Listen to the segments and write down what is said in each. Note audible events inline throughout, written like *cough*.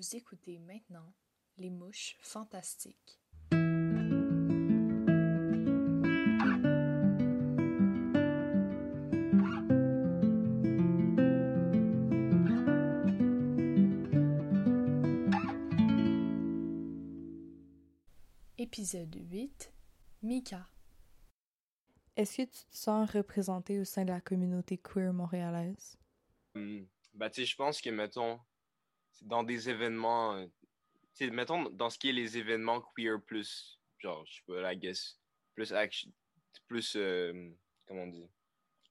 Vous écoutez maintenant Les Mouches Fantastiques. Épisode 8 Mika Est-ce que tu te sens représenté au sein de la communauté queer montréalaise? Hmm. Bah, tu sais, je pense que, mettons, dans des événements, euh, mettons, dans ce qui est les événements queer plus, genre, je sais pas, I guess, plus action, plus, euh, comment on dit,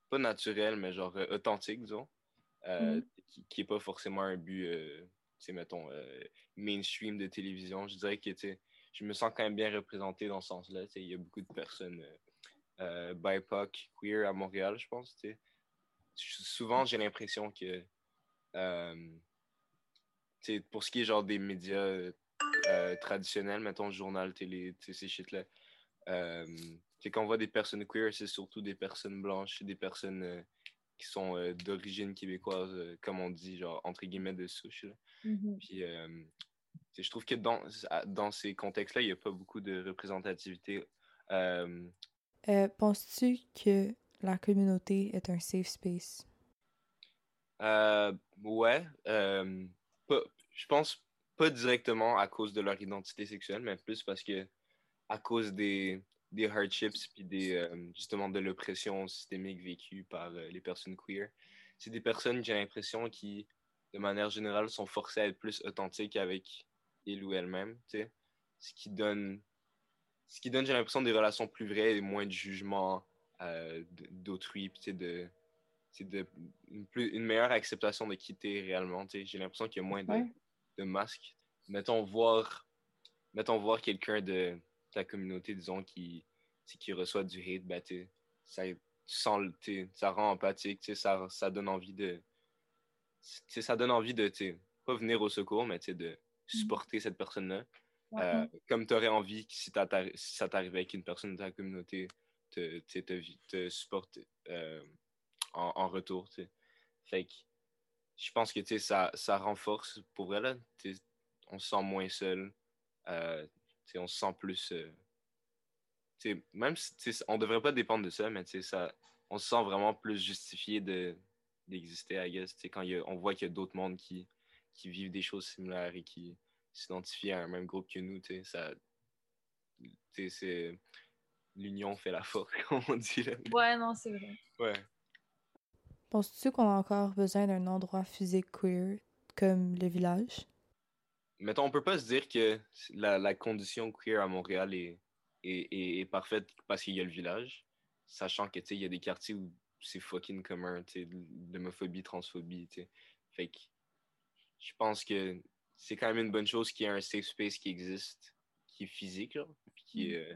pas naturel, mais genre euh, authentique, disons, euh, Mhm. qui, qui est pas forcément un but, sais, mettons, mainstream de télévision. Je dirais que, tu je me sens quand même bien représenté dans ce sens-là, il y a beaucoup de personnes BIPOC, queer à Montréal, je pense. Souvent, j'ai l'impression que euh, tu sais, pour ce qui est genre des médias euh, traditionnels, mettons journal, télé, ces shit-là, euh, quand on voit des personnes queer, c'est surtout des personnes blanches, des personnes euh, qui sont euh, d'origine québécoise, comme on dit, genre entre guillemets de souche. là. Puis je trouve que dans, dans ces contextes-là, il n'y a pas beaucoup de représentativité. Penses-tu que la communauté est un safe space? Ouais. Je pense pas directement à cause de leur identité sexuelle, mais plus parce que à cause des, des hardships puis des, euh, justement de l'oppression systémique vécue par euh, les personnes queer. C'est des personnes, j'ai l'impression, qui, de manière générale, sont forcées à être plus authentiques avec ils ou elles-mêmes, tu sais. Ce qui donne, ce qui donne, j'ai l'impression, des relations plus vraies et moins de jugement euh, d'autrui, tu sais, de de une, plus, une meilleure acceptation de quitter réellement. J'ai l'impression qu'il y a moins de, Ouais. de masques. Mettons voir, mettons voir quelqu'un de ta communauté, disons, qui, qui reçoit du hate, tu sais, ça, tu sens ça rend empathique, ça, ça donne envie de. ça donne envie de, pas venir au secours, mais de supporter cette personne-là. Euh, comme tu aurais envie que si, si ça t'arrivait avec une personne de ta communauté, te, te supporte euh, en, en retour. tu sais. Fait que je pense que ça, ça renforce pour vrai. Là, on se sent moins seul. Euh, on se sent plus. euh, même si on devrait pas dépendre de ça, mais ça, on se sent vraiment plus justifié de, d'exister, I guess. Quand y a- on voit qu'il y a d'autres mondes qui, qui vivent des choses similaires et qui s'identifient à un même groupe que nous, ça. C'est. L'union fait la force, *laughs* comme on dit. Là. Ouais, non, c'est vrai. Ouais. Penses-tu qu'on a encore besoin d'un endroit physique queer comme le village? Mettons, on peut pas se dire que la, la condition queer à Montréal est, est, est- est parfaite parce qu'il y a le village, sachant que, tu sais, il y a des quartiers où c'est fucking commun, tu l'homophobie, transphobie, tu. Fait que je pense que c'est quand même une bonne chose qu'il y ait un safe space qui existe, qui est physique, puis qui est, euh,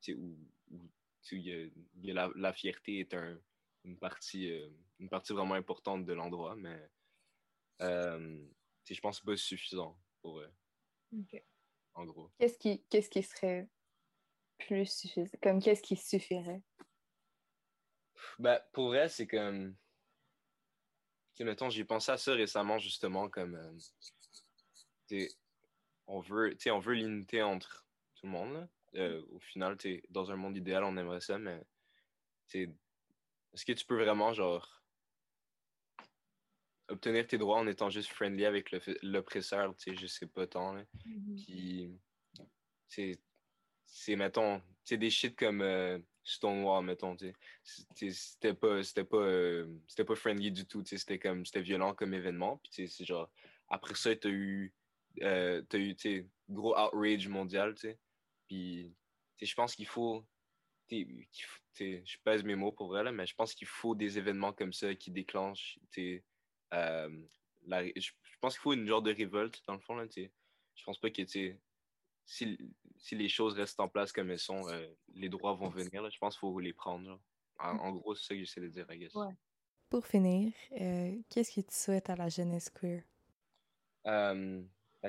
tu sais, où, où, il a, y a la, la fierté est un, une, partie, euh, une partie vraiment importante de l'endroit, mais euh, je pense pas suffisant pour eux, en gros. Qu'est-ce qui, qu'est-ce qui serait plus suffisant? Comme qu'est-ce qui suffirait? Ben, pour vrai, c'est comme. Sais, mettons, j'ai pensé à ça récemment, justement, comme. euh, on veut, on l'unité entre tout le monde, là. Euh, au final, dans un monde idéal, on aimerait ça, mais. Est-ce que tu peux vraiment, genre. obtenir tes droits en étant juste friendly avec l'oppresseur, tu sais, je sais pas tant, là. Puis, c'est, c'est, mettons, sais, des shit comme euh, Stonewall, mettons, tu sais. C'était- pas, c'était pas, euh, c'était pas friendly du tout, tu sais. C'était comme, c'était violent comme événement. Puis, tu sais, c'est genre, après ça, t'as eu, euh, t'as eu, tu sais, gros outrage mondial, tu sais. Puis, tu sais, je pense qu'il faut, qu'il je pèse mes mots pour vrai, là, mais je pense qu'il faut des événements comme ça qui déclenchent, euh, la, je, je pense qu'il faut une genre de révolte, dans le fond, là. Je pense pas que, si, si les choses restent en place comme elles sont, euh, les droits vont venir. là. Je pense qu'il faut les prendre. genre. En, en gros, c'est ça que j'essaie de dire, I guess. Ouais. Pour finir, euh, qu'est-ce que tu souhaites à la jeunesse queer? Ben,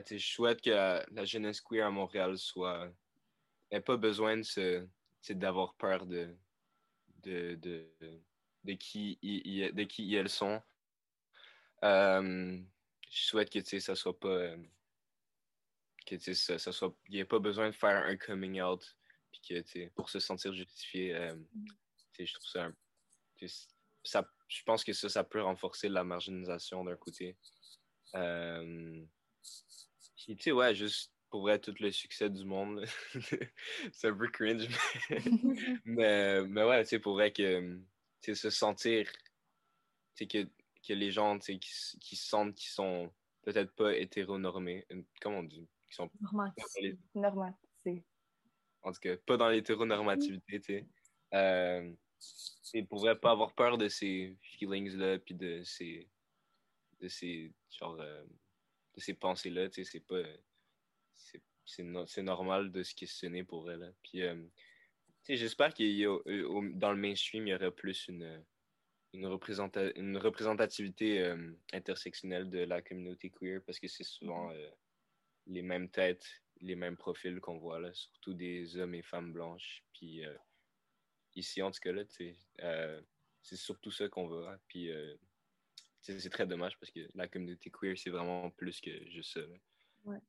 je souhaite que la, la jeunesse queer à Montréal soit. n'ait pas besoin de d'avoir peur de, de, de, de, qui, de qui elles sont. Euh, je souhaite que ça soit pas. euh, que ça, ça soit. Il n'y a pas besoin de faire un coming out. Puis que, pour se sentir justifié, euh, je trouve ça un. ça je pense que ça, ça peut renforcer la marginalisation d'un côté. Euh, puis, tu sais, ouais, juste pour vrai, tout le succès du monde. *laughs* c'est un peu cringe, *laughs* mais, mais, mais ouais, tu sais, pour vrai que, se sentir, tu sais, que, que les gens, tu sais, qui, qui se sentent qu'ils sont peut-être pas hétéronormés, euh, comment on dit, qui sont Normal. *laughs* C'est en tout cas, pas dans l'hétéronormativité, tu sais. Euh, et pour vrai, pas avoir peur de ces feelings-là, puis de ces, de ces, genre, euh, de ces pensées-là, tu sais, c'est pas, c'est, c'est, no- c'est normal de se questionner pour elle. Puis, euh, j'espère a, euh, dans le mainstream, il y aurait plus une, une, représenta- une représentativité euh, intersectionnelle de la communauté queer, parce que c'est souvent euh, les mêmes têtes, les mêmes profils qu'on voit là, surtout des hommes et femmes blanches. Puis ici, en tout cas, là, c'est surtout ça qu'on voit. Puis c'est très dommage parce que la communauté queer, c'est vraiment plus que juste ça. là. Ouais.